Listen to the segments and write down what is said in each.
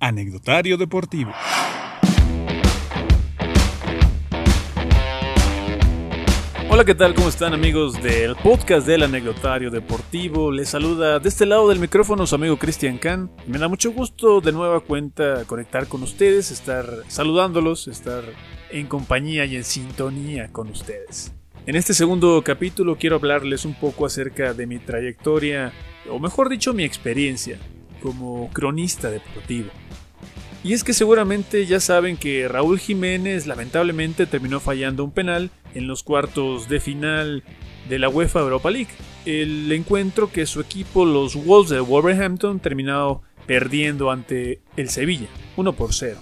Anecdotario Deportivo. Hola, ¿qué tal? ¿Cómo están amigos del podcast del Anecdotario Deportivo? Les saluda de este lado del micrófono su amigo Cristian Can. Me da mucho gusto de nueva cuenta conectar con ustedes, estar saludándolos, estar en compañía y en sintonía con ustedes. En este segundo capítulo quiero hablarles un poco acerca de mi trayectoria, o mejor dicho, mi experiencia como cronista deportivo. Y es que seguramente ya saben que Raúl Jiménez lamentablemente terminó fallando un penal en los cuartos de final de la UEFA Europa League. El encuentro que su equipo, los Wolves de Wolverhampton, terminó perdiendo ante el Sevilla, 1 por 0.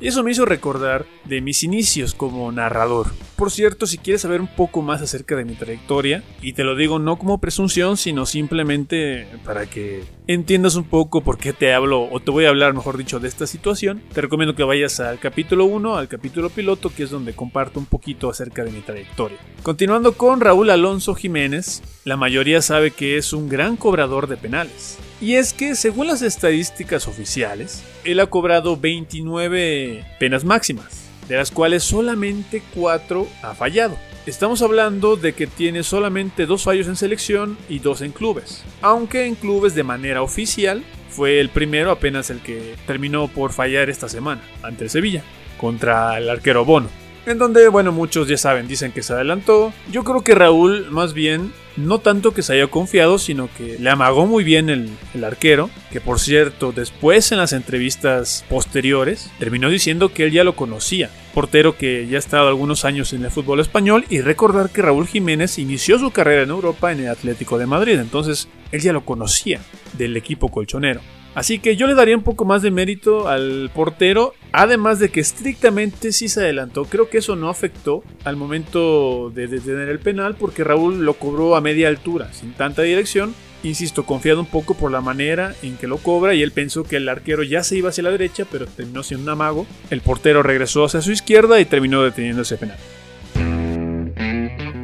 Y eso me hizo recordar de mis inicios como narrador. Por cierto, si quieres saber un poco más acerca de mi trayectoria, y te lo digo no como presunción, sino simplemente para que entiendas un poco por qué te hablo, o te voy a hablar, mejor dicho, de esta situación, te recomiendo que vayas al capítulo 1, al capítulo piloto, que es donde comparto un poquito acerca de mi trayectoria. Continuando con Raúl Alonso Jiménez, la mayoría sabe que es un gran cobrador de penales. Y es que, según las estadísticas oficiales, él ha cobrado 29 penas máximas, de las cuales solamente 4 ha fallado. Estamos hablando de que tiene solamente dos fallos en selección y dos en clubes, aunque en clubes de manera oficial fue el primero apenas el que terminó por fallar esta semana ante el Sevilla contra el arquero Bono en donde, bueno, muchos ya saben, dicen que se adelantó. Yo creo que Raúl, más bien, no tanto que se haya confiado, sino que le amagó muy bien el, arquero, que por cierto, después en las entrevistas posteriores, terminó diciendo que él ya lo conocía, portero que ya ha estado algunos años en el fútbol español, y recordar que Raúl Jiménez inició su carrera en Europa en el Atlético de Madrid, entonces él ya lo conocía del equipo colchonero. Así que yo le daría un poco más de mérito al portero, además de que estrictamente sí se adelantó. Creo que eso no afectó al momento de detener el penal porque Raúl lo cobró a media altura, sin tanta dirección. Insisto, confiado un poco por la manera en que lo cobra y él pensó que el arquero ya se iba hacia la derecha, pero terminó siendo un amago. El portero regresó hacia su izquierda y terminó deteniendo ese penal.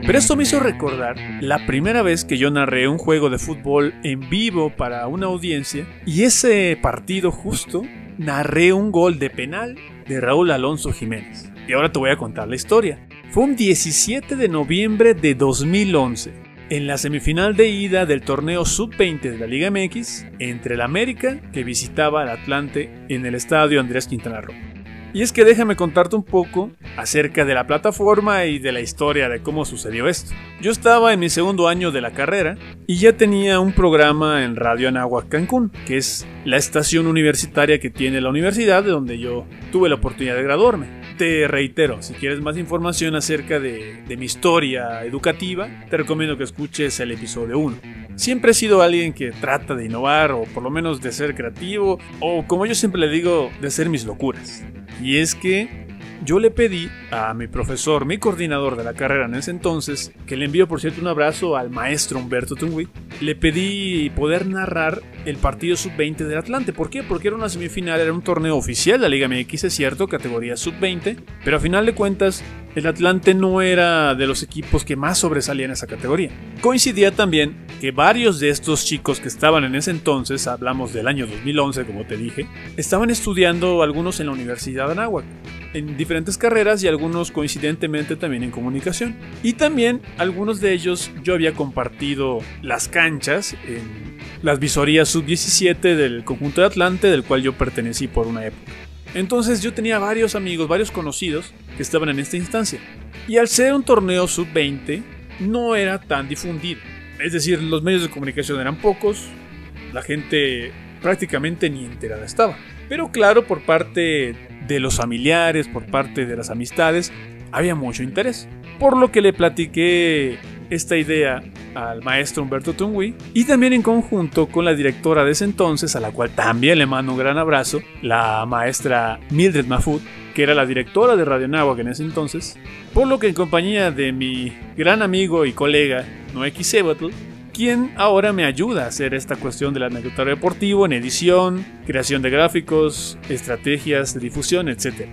Pero esto me hizo recordar la primera vez que yo narré un juego de fútbol en vivo para una audiencia y ese partido justo narré un gol de penal de Raúl Alonso Jiménez. Y ahora te voy a contar la historia. Fue un 17 de noviembre de 2011, en la semifinal de ida del torneo sub-20 de la Liga MX, entre el América, que visitaba al Atlante en el estadio Andrés Quintana Roo. Y es que déjame contarte un poco acerca de la plataforma y de la historia de cómo sucedió esto. Yo estaba en mi segundo año de la carrera y ya tenía un programa en Radio Anáhuac Cancún, que es la estación universitaria que tiene la universidad de donde yo tuve la oportunidad de graduarme. Te reitero, si quieres más información acerca de, de mi historia educativa, te recomiendo que escuches el episodio 1. Siempre he sido alguien que trata de innovar o por lo menos de ser creativo o como yo siempre le digo, de hacer mis locuras. Y es que yo le pedí a mi profesor, mi coordinador de la carrera en ese entonces, que le envío por cierto un abrazo al maestro Humberto Tungui, le pedí poder narrar el partido sub-20 del Atlante. ¿Por qué? Porque era una semifinal, era un torneo oficial de la Liga MX, es cierto, categoría sub-20, pero a final de cuentas el Atlante no era de los equipos que más sobresalían en esa categoría. Coincidía también que varios de estos chicos que estaban en ese entonces, hablamos del año 2011 como te dije, estaban estudiando algunos en la Universidad de Anáhuac, en diferentes carreras y algunos coincidentemente también en comunicación. Y también algunos de ellos yo había compartido las canchas en las visorías sub-17 del conjunto de Atlante del cual yo pertenecí por una época. Entonces yo tenía varios amigos, varios conocidos que estaban en esta instancia. Y al ser un torneo sub-20, no era tan difundido. Es decir, los medios de comunicación eran pocos, la gente prácticamente ni enterada estaba. Pero claro, por parte de los familiares, por parte de las amistades, había mucho interés. Por lo que le platiqué esta idea al maestro Humberto Tungui y también en conjunto con la directora de ese entonces, a la cual también le mando un gran abrazo, la maestra Mildred Mafut, que era la directora de Radio Nahuac en ese entonces, por lo que en compañía de mi gran amigo y colega Noé Kisebatl, quien ahora me ayuda a hacer esta cuestión del anecdotario deportivo en edición, creación de gráficos, estrategias de difusión, etc.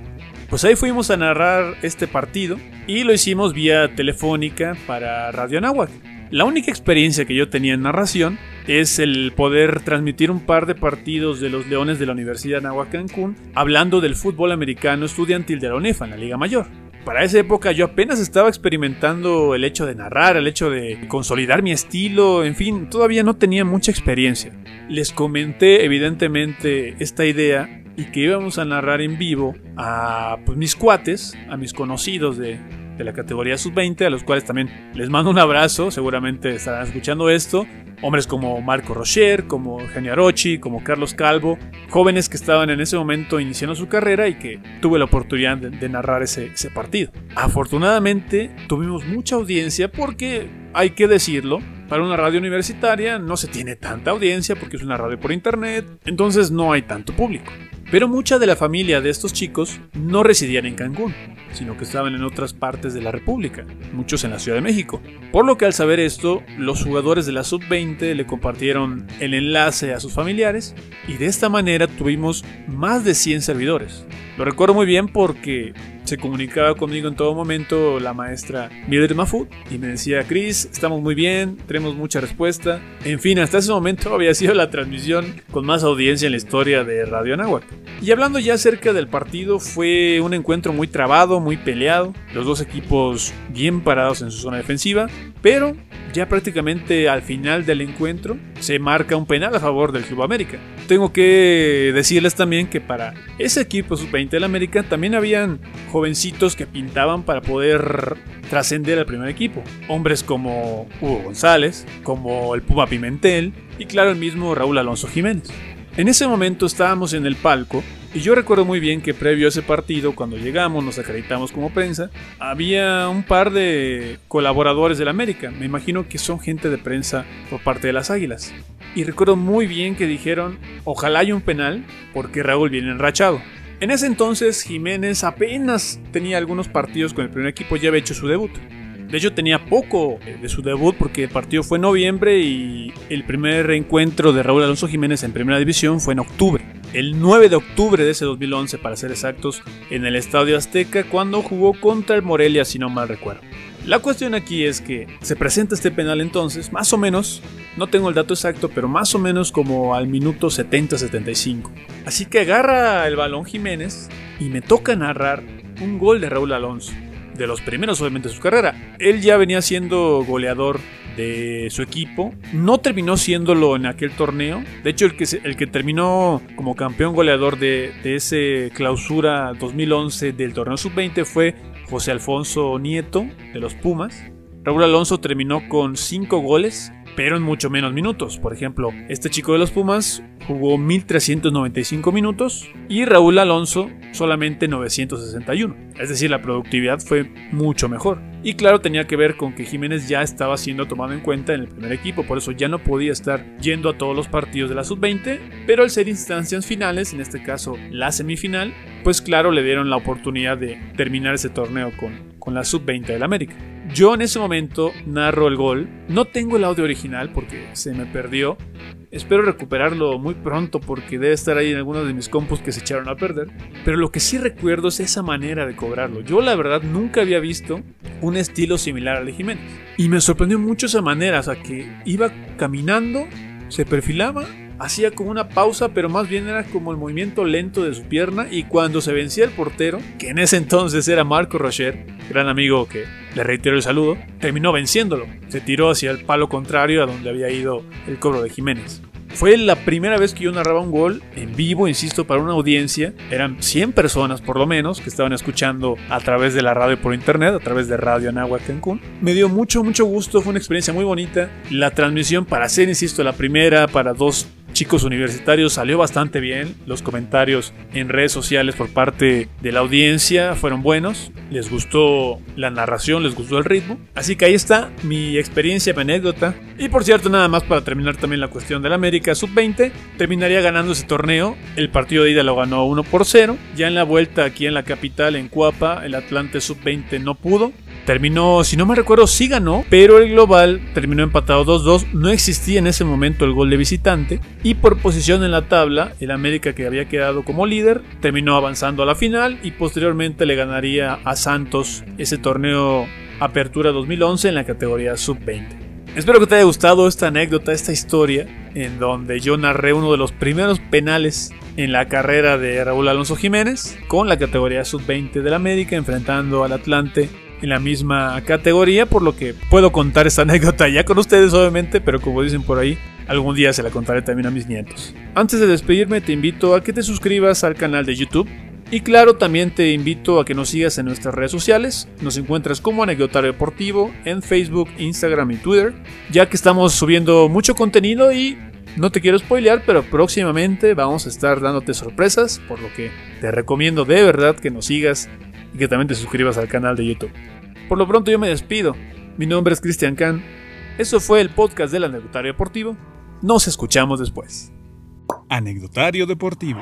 Pues ahí fuimos a narrar este partido y lo hicimos vía telefónica para Radio Nahuac. La única experiencia que yo tenía en narración es el poder transmitir un par de partidos de los Leones de la Universidad Anáhuac Cancún hablando del fútbol americano estudiantil de la UNEFA en la Liga Mayor. Para esa época yo apenas estaba experimentando el hecho de narrar, el hecho de consolidar mi estilo, en fin, todavía no tenía mucha experiencia. Les comenté evidentemente esta idea y que íbamos a narrar en vivo a pues, mis cuates, a mis conocidos de, de la categoría sub-20, a los cuales también les mando un abrazo, seguramente estarán escuchando esto. Hombres como Marco Rocher, como Eugenio Arochi, como Carlos Calvo, jóvenes que estaban en ese momento iniciando su carrera y que tuve la oportunidad de, narrar ese, ese partido. Afortunadamente tuvimos mucha audiencia porque, hay que decirlo, para una radio universitaria no se tiene tanta audiencia porque es una radio por internet, entonces no hay tanto público. Pero mucha de la familia de estos chicos no residían en Cancún, sino que estaban en otras partes de la República, muchos en la Ciudad de México. Por lo que al saber esto, los jugadores de la Sub-20 le compartieron el enlace a sus familiares y de esta manera tuvimos más de 100 servidores. Lo recuerdo muy bien porque se comunicaba conmigo en todo momento la maestra Mildred Mafut y me decía, Chris, estamos muy bien, tenemos mucha respuesta. En fin, hasta ese momento había sido la transmisión con más audiencia en la historia de Radio Anáhuac. Y hablando ya acerca del partido, fue un encuentro muy trabado, muy peleado, los dos equipos bien parados en su zona defensiva, pero ya prácticamente al final del encuentro se marca un penal a favor del Club América. Tengo que decirles también que para ese equipo sub-20 del América también habían jovencitos que pintaban para poder trascender al primer equipo. Hombres como Hugo González, como el Puma Pimentel y claro el mismo Raúl Alonso Jiménez. En ese momento estábamos en el palco y yo recuerdo muy bien que previo a ese partido, cuando llegamos, nos acreditamos como prensa, había un par de colaboradores del América. Me imagino que son gente de prensa por parte de las Águilas. Y recuerdo muy bien que dijeron, ojalá haya un penal porque Raúl viene enrachado. En ese entonces Jiménez apenas tenía algunos partidos con el primer equipo, ya había hecho su debut. De hecho, tenía poco de su debut porque el partido fue en noviembre y el primer reencuentro de Raúl Alonso Jiménez en Primera División fue en octubre. El 9 de octubre de ese 2011, para ser exactos, en el Estadio Azteca, cuando jugó contra el Morelia, si no mal recuerdo. La cuestión aquí es que se presenta este penal entonces, más o menos, no tengo el dato exacto, pero más o menos como al minuto 70-75. Así que agarra el balón Jiménez y me toca narrar un gol de Raúl Alonso de los primeros obviamente de su carrera. Él ya venía siendo goleador de su equipo. No terminó siéndolo en aquel torneo. De hecho, el que, el que terminó como campeón goleador de, de ese clausura 2011 del torneo sub-20 fue José Alfonso Nieto de los Pumas. Raúl Alonso terminó con 5 goles pero en mucho menos minutos. Por ejemplo, este chico de los Pumas jugó 1395 minutos y Raúl Alonso solamente 961. Es decir, la productividad fue mucho mejor. Y claro, tenía que ver con que Jiménez ya estaba siendo tomado en cuenta en el primer equipo, por eso ya no podía estar yendo a todos los partidos de la sub-20, pero al ser instancias finales, en este caso la semifinal, pues claro, le dieron la oportunidad de terminar ese torneo con, con la sub-20 del América. Yo en ese momento narro el gol. No tengo el audio original porque se me perdió. Espero recuperarlo muy pronto porque debe estar ahí en algunos de mis compus que se echaron a perder. Pero lo que sí recuerdo es esa manera de cobrarlo. Yo la verdad nunca había visto un estilo similar al de Jiménez. Y me sorprendió mucho esa manera. O sea, que iba caminando, se perfilaba hacía como una pausa, pero más bien era como el movimiento lento de su pierna y cuando se vencía el portero, que en ese entonces era Marco Rocher, gran amigo que le reitero el saludo, terminó venciéndolo. Se tiró hacia el palo contrario a donde había ido el cobro de Jiménez. Fue la primera vez que yo narraba un gol en vivo, insisto, para una audiencia. Eran 100 personas por lo menos que estaban escuchando a través de la radio por internet, a través de Radio Anáhuac Cancún. Me dio mucho, mucho gusto, fue una experiencia muy bonita. La transmisión para ser, insisto, la primera para dos chicos universitarios salió bastante bien. Los comentarios en redes sociales por parte de la audiencia fueron buenos. Les gustó la narración, les gustó el ritmo. Así que ahí está mi experiencia, mi anécdota. Y por cierto, nada más para terminar también la cuestión del América Sub-20, terminaría ganando ese torneo. El partido de ida lo ganó 1 por 0. Ya en la vuelta aquí en la capital, en Cuapa, el Atlante Sub-20 no pudo. Terminó, si no me recuerdo, sí ganó, pero el global terminó empatado 2-2. No existía en ese momento el gol de visitante. Y por posición en la tabla, el América que había quedado como líder terminó avanzando a la final y posteriormente le ganaría a Santos ese torneo Apertura 2011 en la categoría Sub-20. Espero que te haya gustado esta anécdota, esta historia, en donde yo narré uno de los primeros penales en la carrera de Raúl Alonso Jiménez, con la categoría sub-20 de la América, enfrentando al Atlante en la misma categoría, por lo que puedo contar esta anécdota ya con ustedes, obviamente, pero como dicen por ahí, algún día se la contaré también a mis nietos. Antes de despedirme, te invito a que te suscribas al canal de YouTube y claro, también te invito a que nos sigas en nuestras redes sociales. Nos encuentras como Anecdotario Deportivo en Facebook, Instagram y Twitter, ya que estamos subiendo mucho contenido y no te quiero spoilear, pero próximamente vamos a estar dándote sorpresas, por lo que te recomiendo de verdad que nos sigas y que también te suscribas al canal de YouTube. Por lo pronto yo me despido. Mi nombre es Cristian Kahn. Eso fue el podcast del Anecdotario Deportivo. Nos escuchamos después. Anecdotario Deportivo.